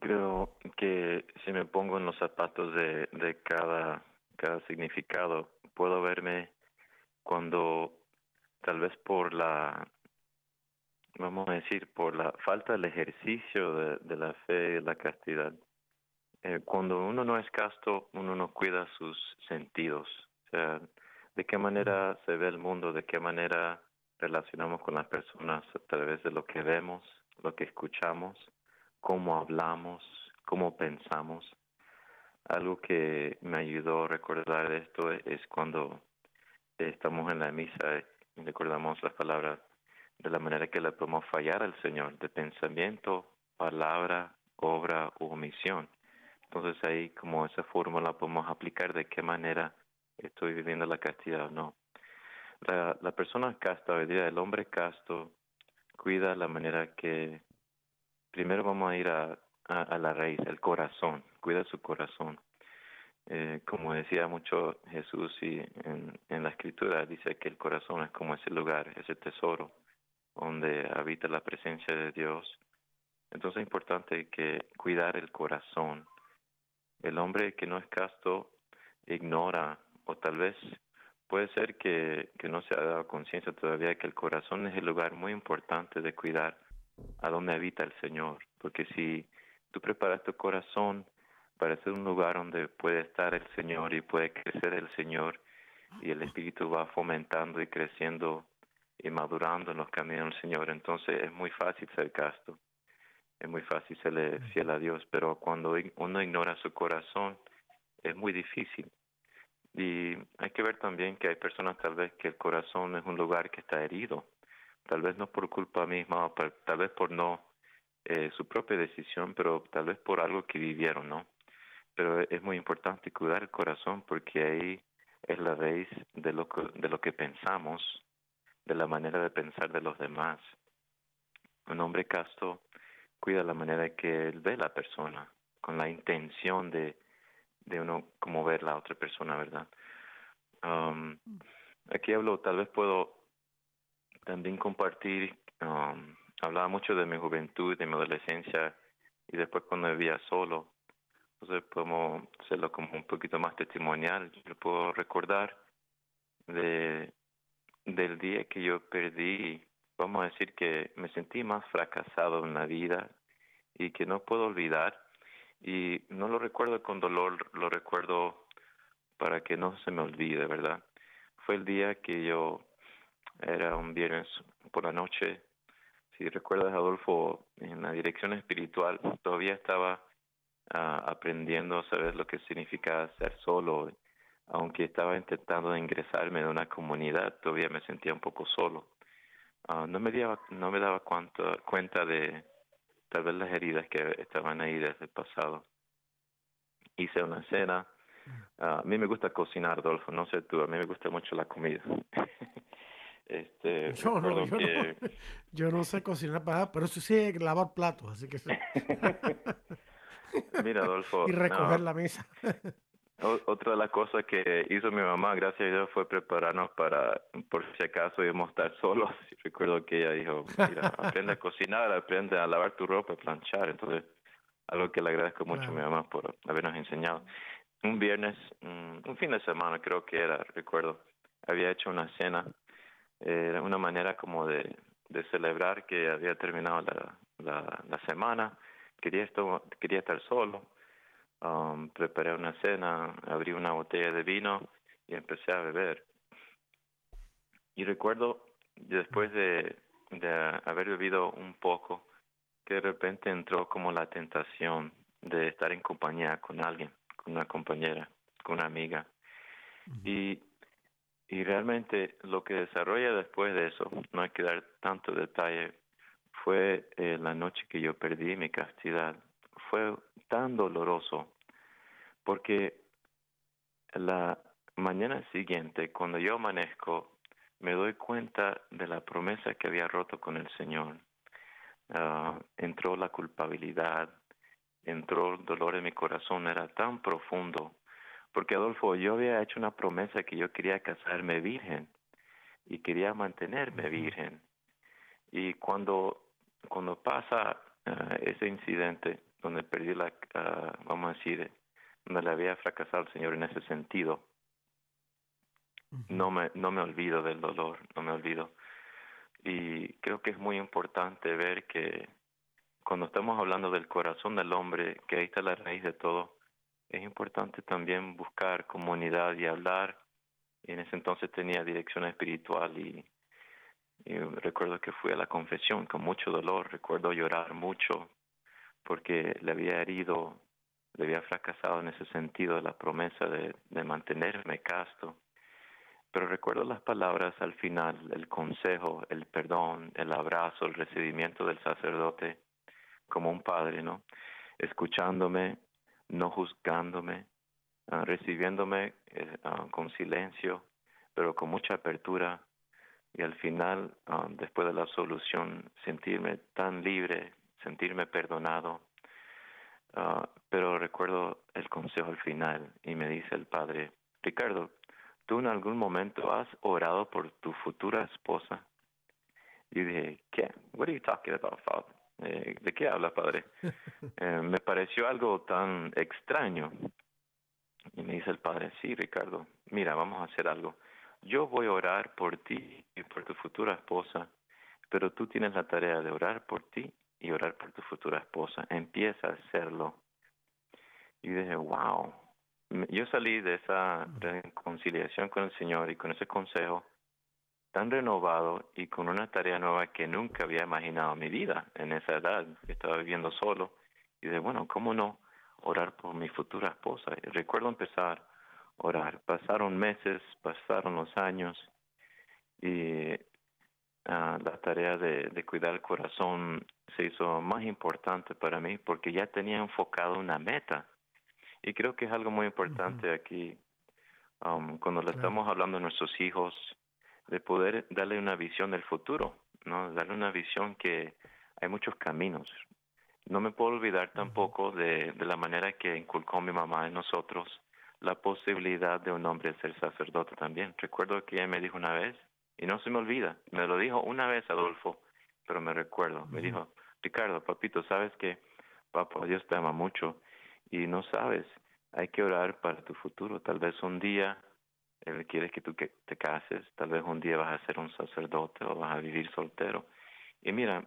Creo que si me pongo en los zapatos de, de cada, cada significado, puedo verme cuando tal vez por la, vamos a decir, por la falta del ejercicio de, de la fe y la castidad. Eh, cuando uno no es casto, uno no cuida sus sentidos. O sea, de qué manera se ve el mundo, de qué manera relacionamos con las personas a través de lo que vemos, lo que escuchamos cómo hablamos, cómo pensamos. Algo que me ayudó a recordar esto es cuando estamos en la misa y recordamos las palabras de la manera que le podemos fallar al Señor, de pensamiento, palabra, obra u omisión. Entonces ahí como esa fórmula podemos aplicar de qué manera estoy viviendo la castidad o no. La, persona casta, hoy día el hombre casto, cuida la manera que primero vamos a ir a, a, la raíz, el corazón, cuida su corazón. Eh, como decía mucho Jesús y en, la escritura dice que el corazón es como ese lugar, ese tesoro donde habita la presencia de Dios. Entonces es importante que cuidar el corazón. El hombre que no es casto ignora o tal vez puede ser que, que no se ha dado conciencia todavía que el corazón es el lugar muy importante de cuidar a donde habita el Señor, porque si tú preparas tu corazón para ser un lugar donde puede estar el Señor y puede crecer el Señor y el Espíritu va fomentando y creciendo y madurando en los caminos del Señor, entonces es muy fácil ser casto, es muy fácil ser fiel a Dios, pero cuando uno ignora su corazón es muy difícil. Y hay que ver también que hay personas tal vez que el corazón es un lugar que está herido, tal vez no por culpa misma, tal vez por no eh, su propia decisión, pero tal vez por algo que vivieron, ¿no? Pero es muy importante cuidar el corazón porque ahí es la raíz de lo que, de lo que pensamos, de la manera de pensar de los demás. Un hombre casto cuida la manera que él ve a la persona, con la intención de, de uno como ver la otra persona, ¿verdad? Um, aquí hablo, tal vez puedo también compartir, um, hablaba mucho de mi juventud, de mi adolescencia y después cuando vivía solo, entonces podemos hacerlo como un poquito más testimonial. Yo puedo recordar de del día que yo perdí, vamos a decir que me sentí más fracasado en la vida y que no puedo olvidar y no lo recuerdo con dolor, lo recuerdo para que no se me olvide, ¿verdad? Fue el día que yo era un viernes por la noche, si recuerdas Adolfo, en la dirección espiritual, todavía estaba uh, aprendiendo a saber lo que significa ser solo, aunque estaba intentando ingresarme en una comunidad, todavía me sentía un poco solo. Uh, no me daba, no me daba cuenta de tal vez las heridas que estaban ahí desde el pasado. Hice una cena. Uh, a mí me gusta cocinar, Adolfo, no sé tú, a mí me gusta mucho la comida. este, yo, no, yo, no, yo no sé cocinar para pero sí sé lavar platos, así que Mira, Adolfo. y recoger la mesa. Otra de las cosas que hizo mi mamá, gracias a Dios, fue prepararnos para, por si acaso íbamos a estar solos. Recuerdo que ella dijo, mira, aprende a cocinar, aprende a lavar tu ropa, a planchar. Entonces, algo que le agradezco mucho a mi mamá por habernos enseñado. Un viernes, mm, un fin de semana creo que era, recuerdo, había hecho una cena. Era una manera como de, de celebrar que había terminado la, la, la semana. Quería, esto, quería estar solo Um, preparé una cena, abrí una botella de vino y empecé a beber. Y recuerdo, después de, de haber bebido un poco, que de repente entró como la tentación de estar en compañía con alguien, con una compañera, con una amiga. Y y realmente lo que desarrolla después de eso, no hay que dar tanto detalle, fue eh, la noche que yo perdí mi castidad fue tan doloroso porque la mañana siguiente, cuando yo amanezco, me doy cuenta de la promesa que había roto con el Señor. Ah, entró la culpabilidad, entró el dolor en mi corazón, era tan profundo. Porque Adolfo, yo había hecho una promesa que yo quería casarme virgen y quería mantenerme virgen. Y cuando, cuando pasa ah, ese incidente, donde perdí la, uh, vamos a decir, donde le había fracasado al Señor en ese sentido, no me, no me olvido del dolor, no me olvido. Y creo que es muy importante ver que cuando estamos hablando del corazón del hombre, que ahí está la raíz de todo, es importante también buscar comunidad y hablar. En ese entonces tenía dirección espiritual y, y recuerdo que fui a la confesión con mucho dolor, recuerdo llorar mucho, porque le había herido, le había fracasado en ese sentido la promesa de, de mantenerme casto. Pero recuerdo las palabras al final, el consejo, el perdón, el abrazo, el recibimiento del sacerdote como un padre, ¿no? Escuchándome, no juzgándome, ah, recibiéndome ah, con silencio, pero con mucha apertura. Y al final, ah, después de la solución, sentirme tan libre, sentirme perdonado. Ah, pero recuerdo el consejo al final y me dice el padre, Ricardo, ¿tú en algún momento has orado por tu futura esposa? Y dije, ¿qué? What are you talking about, father? Eh, ¿De qué habla, padre? Eh, me pareció algo tan extraño. Y me dice el padre, sí, Ricardo, mira, vamos a hacer algo. Yo voy a orar por ti y por tu futura esposa, pero tú tienes la tarea de orar por ti y orar por tu futura esposa. Empieza a hacerlo. Y dije, wow. Yo salí de esa reconciliación con el Señor y con ese consejo tan renovado y con una tarea nueva que nunca había imaginado en mi vida en esa edad. Estaba viviendo solo y dije, bueno, ¿cómo no orar por mi futura esposa? Y recuerdo empezar orar. Pasaron meses, pasaron los años y ah, la tarea de, cuidar el corazón se hizo más importante para mí porque ya tenía enfocado una meta. Y creo que es algo muy importante aquí, um, cuando le estamos hablando a nuestros hijos, de poder darle una visión del futuro, ¿no? Darle una visión que hay muchos caminos. No me puedo olvidar tampoco de, de la manera que inculcó mi mamá en nosotros la posibilidad de un hombre ser sacerdote también. Recuerdo que ella me dijo una vez, y no se me olvida, me lo dijo una vez Adolfo, pero me recuerdo, me dijo, Ricardo, papito, sabes que papá Dios te ama mucho y no sabes, hay que orar para tu futuro. Tal vez un día Él quiere que tú te cases, tal vez un día vas a ser un sacerdote o vas a vivir soltero. Y mira,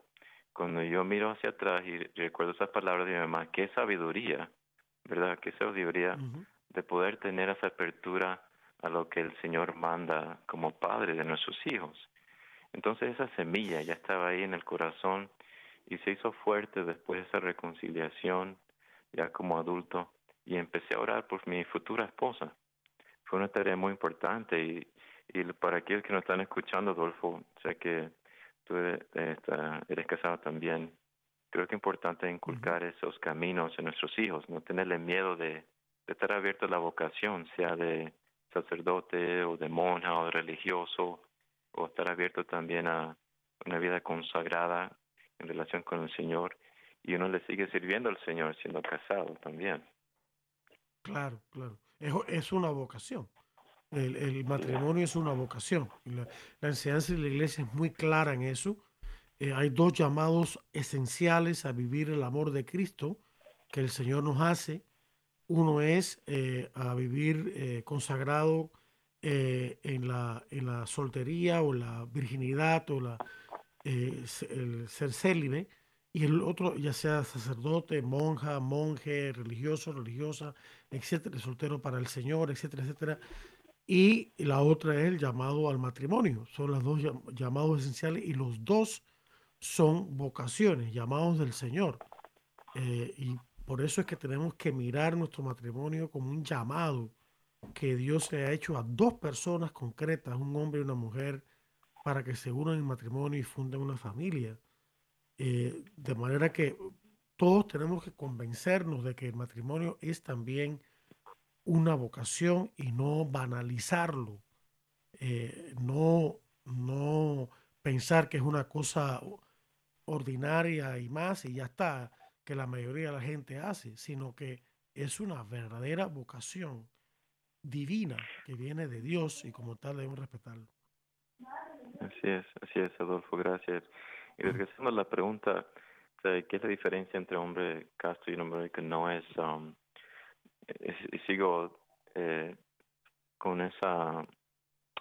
cuando yo miro hacia atrás y recuerdo esas palabras de mi mamá, qué sabiduría, ¿verdad? Qué sabiduría de poder tener esa apertura a lo que el Señor manda como padre de nuestros hijos. Entonces esa semilla ya estaba ahí en el corazón y se hizo fuerte después de esa reconciliación ya como adulto y empecé a orar por mi futura esposa. Fue una tarea muy importante y, y para aquellos que nos están escuchando, Adolfo, sé que tú eres, eres casado también. Creo que es importante inculcar esos caminos en nuestros hijos, no tenerle miedo de, estar abierto a la vocación, sea de sacerdote o de monja o de religioso, o estar abierto también a una vida consagrada en relación con el Señor y uno le sigue sirviendo al Señor siendo casado también. Claro, claro. Es, es una vocación. El, el, matrimonio es una vocación. La, enseñanza de la iglesia es muy clara en eso. Eh, hay dos llamados esenciales a vivir el amor de Cristo que el Señor nos hace uno es eh, a vivir eh, consagrado en, la, en la soltería o la virginidad o la, el ser célibe, y el otro ya sea sacerdote, monja, monje, religioso, religiosa, etcétera, soltero para el Señor, etcétera, etcétera. Y la otra es el llamado al matrimonio. Son los dos llamados esenciales y los dos son vocaciones, llamados del Señor. y por eso es que tenemos que mirar nuestro matrimonio como un llamado que Dios le ha hecho a dos personas concretas, un hombre y una mujer, para que se unan en matrimonio y funden una familia. Eh, de manera que todos tenemos que convencernos de que el matrimonio es también una vocación y no banalizarlo, eh, no, no pensar que es una cosa ordinaria y más y ya está que la mayoría de la gente hace, sino que es una verdadera vocación divina que viene de Dios y como tal debemos respetarlo. Así es, así es, Adolfo, gracias. Y regresando a la pregunta, ¿qué es la diferencia entre hombre casto y un hombre que no es? Um, y sigo eh, con esa,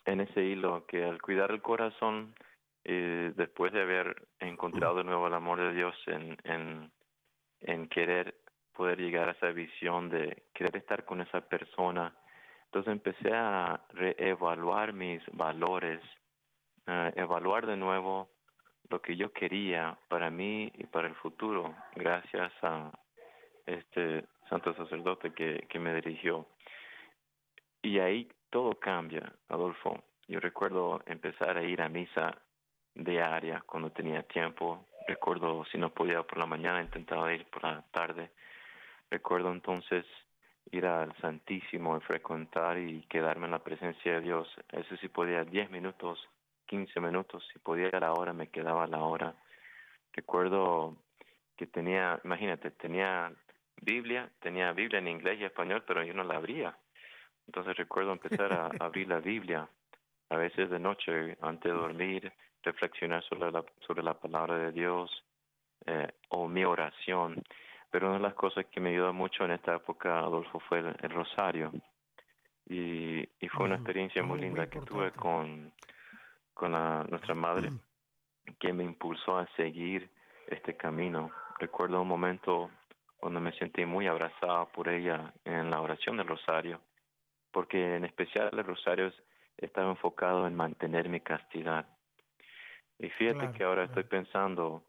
en ese hilo que al cuidar el corazón, eh, después de haber encontrado de nuevo el amor de Dios en en querer poder llegar a esa visión de querer estar con esa persona. Entonces empecé a reevaluar mis valores, evaluar de nuevo lo que yo quería para mí y para el futuro, gracias a este santo sacerdote que, que me dirigió. Y ahí todo cambia, Adolfo. Yo recuerdo empezar a ir a misa diaria cuando tenía tiempo, Recuerdo, si no podía por la mañana, intentaba ir por la tarde. Recuerdo entonces ir al Santísimo y frecuentar y quedarme en la presencia de Dios. Eso sí podía 10 minutos, 15 minutos. Si podía a la hora, me quedaba a la hora. Recuerdo que tenía, imagínate, tenía Biblia, tenía Biblia en inglés y español, pero yo no la abría. Entonces recuerdo empezar a abrir la Biblia, a veces de noche, antes de dormir, reflexionar sobre la, sobre la palabra de Dios eh, o mi oración. Pero una de las cosas que me ayudó mucho en esta época, Adolfo, fue el, rosario. Y, y, fue una experiencia muy linda que tuve con, con nuestra madre, que me impulsó a seguir este camino. Recuerdo un momento cuando me sentí muy abrazado por ella en la oración del rosario, porque en especial el rosario estaba enfocado en mantener mi castidad. Y fíjate que ahora estoy pensando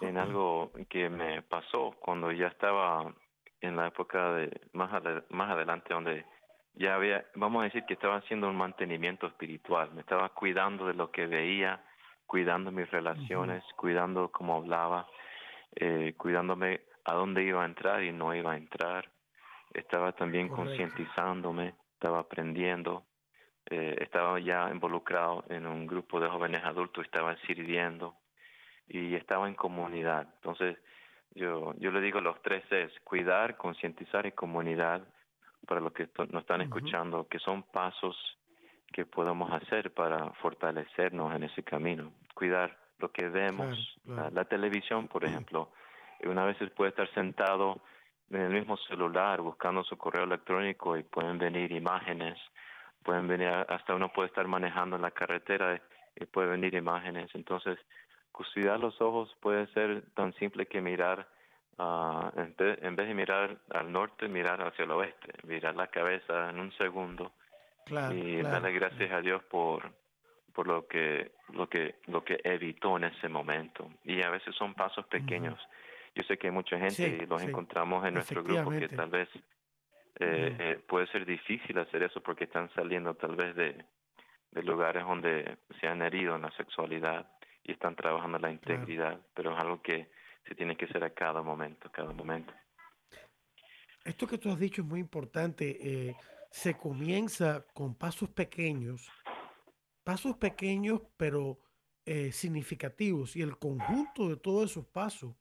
en algo que me pasó cuando ya estaba en la época de más, más adelante donde ya había, vamos a decir que estaba haciendo un mantenimiento espiritual, me estaba cuidando de lo que veía, cuidando mis relaciones, cuidando cómo hablaba, eh, cuidándome a dónde iba a entrar y no iba a entrar. Estaba también concientizándome, estaba aprendiendo, eh, estaba ya involucrado en un grupo de jóvenes adultos, estaba sirviendo y estaba en comunidad. Entonces, yo, yo le digo los tres es cuidar, concientizar y comunidad para los que nos están escuchando, que son pasos que podemos hacer para fortalecernos en ese camino. Cuidar lo que vemos, La, televisión, por ejemplo. Una vez puede estar sentado en el mismo celular buscando su correo electrónico y pueden venir imágenes, pueden venir, hasta uno puede estar manejando en la carretera y puede venir imágenes. Entonces, cuidar los ojos puede ser tan simple que mirar, uh, en, vez de mirar al norte, mirar hacia el oeste, mirar la cabeza en un segundo. Y darle gracias a Dios por por lo que lo que lo que evitó en ese momento. Y a veces son pasos pequeños. Yo sé que hay mucha gente y los encontramos en nuestro grupo que tal vez eh, eh, puede ser difícil hacer eso porque están saliendo tal vez de, de lugares donde se han herido en la sexualidad y están trabajando la integridad, pero es algo que se tiene que hacer a cada momento, cada momento. Esto que tú has dicho es muy importante. Eh, se comienza con pasos pequeños, pasos pequeños pero eh, significativos y el conjunto de todos esos pasos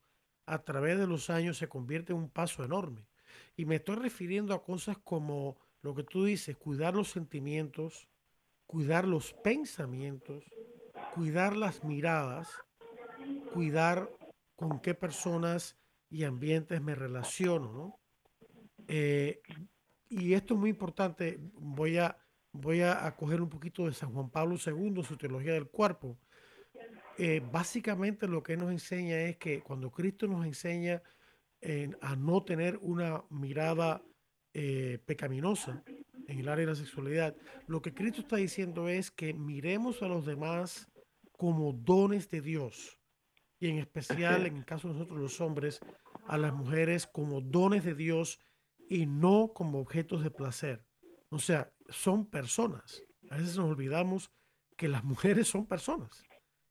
a través de los años se convierte en un paso enorme. Y me estoy refiriendo a cosas como lo que tú dices, cuidar los sentimientos, cuidar los pensamientos, cuidar las miradas, cuidar con qué personas y ambientes me relaciono, ¿no? Eh, y esto es muy importante, voy a, voy a, coger un poquito de San Juan Pablo II, su teología del cuerpo. Eh, básicamente lo que nos enseña es que cuando Cristo nos enseña a no tener una mirada eh, pecaminosa en el área de la sexualidad, lo que Cristo está diciendo es que miremos a los demás como dones de Dios. Y en especial, en el caso de nosotros los hombres, a las mujeres como dones de Dios y no como objetos de placer. O sea, son personas. A veces nos olvidamos que las mujeres son personas.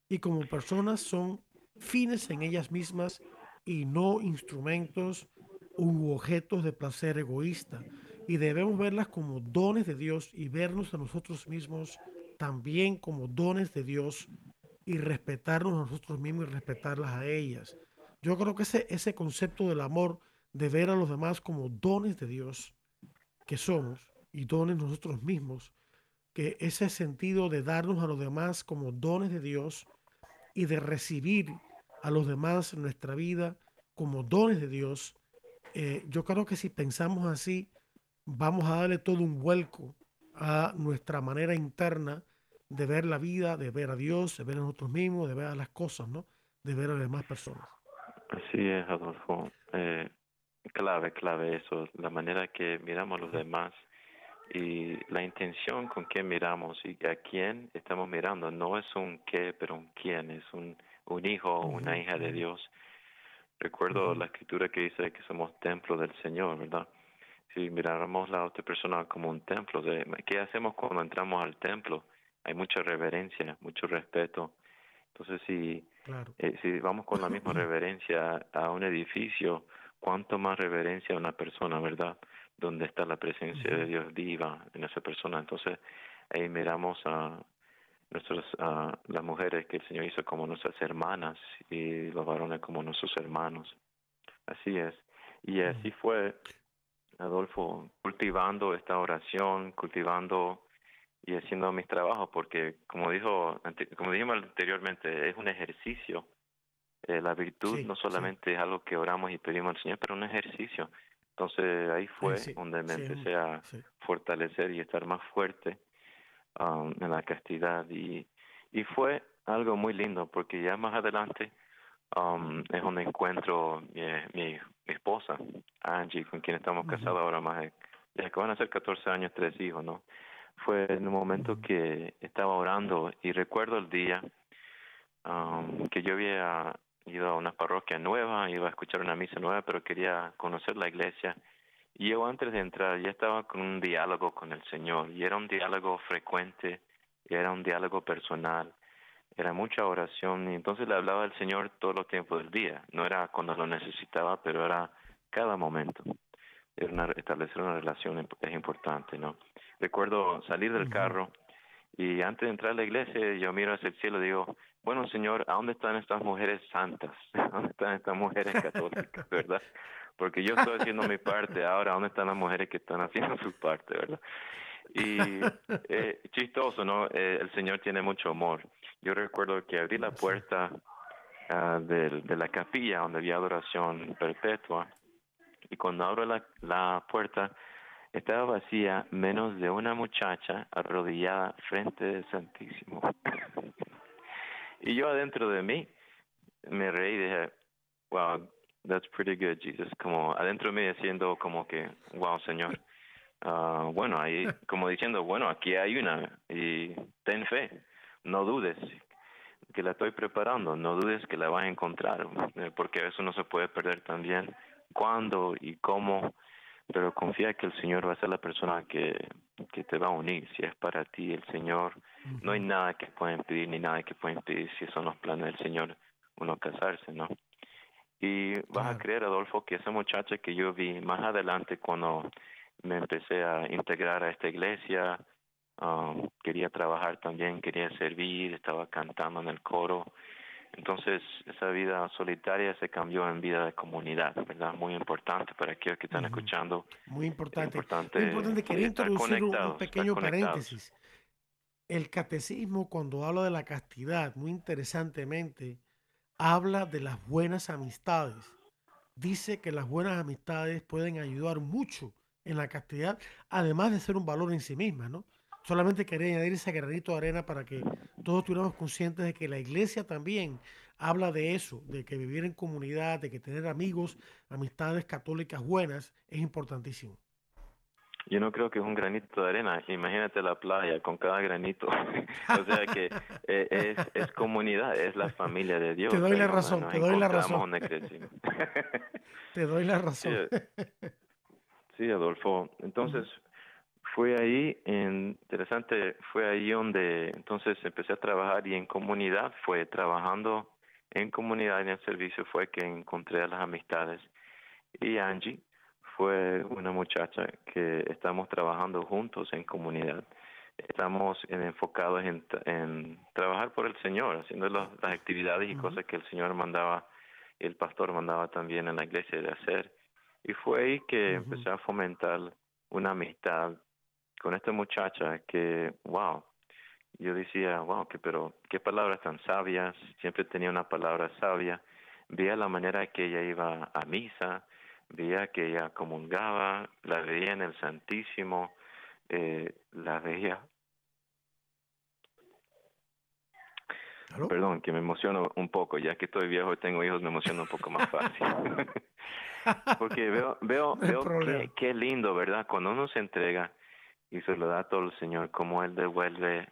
Y como personas son fines en ellas mismas y no instrumentos u objetos de placer egoísta. Y debemos verlas como dones de Dios y vernos a nosotros mismos también como dones de Dios y respetarnos a nosotros mismos y respetarlas a ellas. Yo creo que ese, ese concepto del amor, de ver a los demás como dones de Dios que somos y dones nosotros mismos, que ese sentido de darnos a los demás como dones de Dios y de recibir a los demás en nuestra vida como dones de Dios, eh, yo creo que si pensamos así, vamos a darle todo un vuelco a nuestra manera interna de ver la vida, de ver a Dios, de ver a nosotros mismos, de ver a las cosas, ¿no? De ver a las demás personas. Así es, Adolfo. Eh, clave, clave eso, la manera que miramos a los demás y la intención con que miramos y a quién estamos mirando. No es un qué, pero un quién, es un, un hijo o una hija de Dios. Recuerdo la escritura que dice que somos templo del Señor, ¿verdad? Si miráramos la otra persona como un templo, ¿qué hacemos cuando entramos al templo? Hay mucha reverencia, mucho respeto. Entonces, si, eh, si vamos con la misma reverencia a un edificio, cuánto más reverencia a una persona, ¿verdad? Donde está la presencia de Dios viva en esa persona. Entonces, ahí miramos a nuestras a las mujeres que el Señor hizo como nuestras hermanas y los varones como nuestros hermanos. Así es. Y así fue Adolfo cultivando esta oración, cultivando y haciendo mis trabajos porque como dijo como dijimos anteriormente es un ejercicio. Eh, la virtud no solamente es algo que oramos y pedimos al Señor pero un ejercicio. Entonces ahí fue donde me empecé a fortalecer y estar más fuerte um, en la castidad. Y y fue algo muy lindo porque ya más adelante um, es donde encuentro mi, mi, esposa Angie con quien estamos casados ahora más de, ya que van a ser 14 años tres hijos no fue en un momento que estaba orando y recuerdo el día um, que yo había ido a una parroquia nueva, iba a escuchar una misa nueva, pero quería conocer la iglesia Y yo antes de entrar ya estaba con un diálogo con el Señor y era un diálogo frecuente, era un diálogo personal, era mucha oración y entonces le hablaba al Señor todo el tiempo del día. No era cuando lo necesitaba, pero era cada momento. Era una, establecer una relación es importante, ¿no? Recuerdo salir del carro y antes de entrar a la iglesia yo miro hacia el cielo y digo, bueno Señor, ¿a dónde están estas mujeres santas? ¿A dónde están estas mujeres católicas, verdad? Porque yo estoy haciendo mi parte, ahora ¿dónde están las mujeres que están haciendo su parte, verdad? Y eh, chistoso, ¿no? Eh, el Señor tiene mucho amor. Yo recuerdo que abrí la puerta uh, de, de, la capilla donde había adoración perpetua y cuando abro la, la puerta estaba vacía menos de una muchacha arrodillada frente del Santísimo. y yo adentro de mí me reí y dije, wow, that's pretty good, Jesus. Como adentro de mí diciendo como que, wow, Señor. Uh, bueno, ahí como diciendo, bueno, aquí hay una y ten fe, no dudes que la estoy preparando, no dudes que la vas a encontrar, eh, porque eso no se puede perder también. Cuándo y cómo pero confía que el Señor va a ser la persona que, que te va a unir. Si es para ti el Señor, no hay nada que pueda impedir ni nada que pueda impedir si son los planes del Señor uno casarse, ¿no? Y vas a creer, Adolfo, que esa muchacha que yo vi más adelante cuando me empecé a integrar a esta iglesia, um, quería trabajar también, quería servir, estaba cantando en el coro, entonces, esa vida solitaria se cambió en vida de comunidad, ¿verdad? Muy importante para aquellos que están escuchando. Muy importante. Muy importante. Quería introducir un, pequeño paréntesis. El catecismo, cuando habla de la castidad, muy interesantemente, habla de las buenas amistades. Dice que las buenas amistades pueden ayudar mucho en la castidad, además de ser un valor en sí misma, ¿no? Solamente quería añadir ese granito de arena para que todos estuviéramos conscientes de que la iglesia también habla de eso, de que vivir en comunidad, de que tener amigos, amistades católicas buenas es importantísimo. Yo no creo que es un granito de arena. Imagínate la playa con cada granito. o sea que eh, es, es, comunidad, es la familia de Dios. Te doy la razón, te doy la razón. te doy la razón. Sí, Adolfo. Entonces, fue ahí, interesante, fue ahí donde entonces empecé a trabajar y en comunidad fue trabajando en comunidad en el servicio fue que encontré a las amistades y Angie fue una muchacha que estamos trabajando juntos en comunidad. Estamos enfocados en, trabajar por el Señor, haciendo las, actividades y cosas que el Señor mandaba, el pastor mandaba también en la iglesia de hacer. Y fue ahí que empecé a fomentar una amistad con esta muchacha que, wow, yo decía, wow, que, pero qué palabras tan sabias, siempre tenía una palabra sabia, veía la manera que ella iba a misa, veía que ella comungaba, la veía en el Santísimo, eh, la veía. Perdón, que me emociono un poco, ya que estoy viejo y tengo hijos, me emociono un poco más fácil. Porque veo, veo, veo qué, qué lindo, ¿verdad? Cuando uno se entrega, y se lo da todo el Señor, como Él devuelve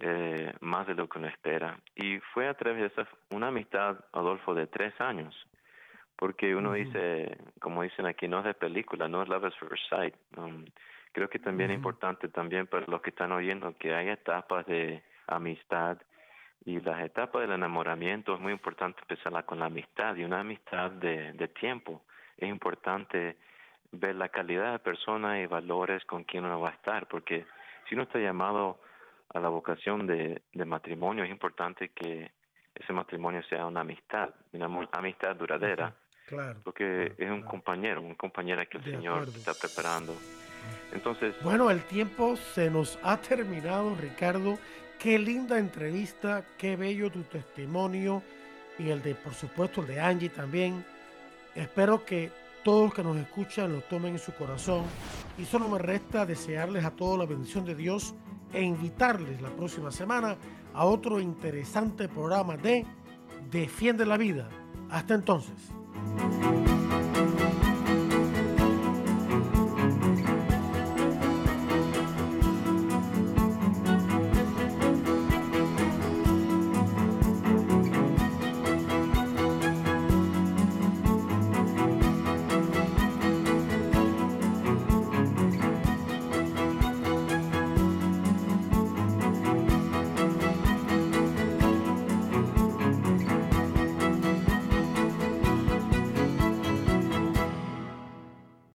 eh, más de lo que uno espera. Y fue a través de esa, una amistad, Adolfo, de tres años, porque uno dice, como dicen aquí, no es de película, no es love at first sight. Um, creo que también es importante también para los que están oyendo que hay etapas de amistad y las etapas del enamoramiento es muy importante empezarla con la amistad y una amistad de, de tiempo. Es importante ver la calidad de persona y valores con quien uno va a estar, porque si uno está llamado a la vocación de, de matrimonio, es importante que ese matrimonio sea una amistad, una amistad duradera, claro, porque es un compañero, una compañera que el Señor está preparando. Entonces, bueno, el tiempo se nos ha terminado, Ricardo. Qué linda entrevista, qué bello tu testimonio y el de, por supuesto, el de Angie también. Espero que todos los que nos escuchan lo tomen en su corazón y solo me resta desearles a todos la bendición de Dios e invitarles la próxima semana a otro interesante programa de Defiende la Vida. Hasta entonces.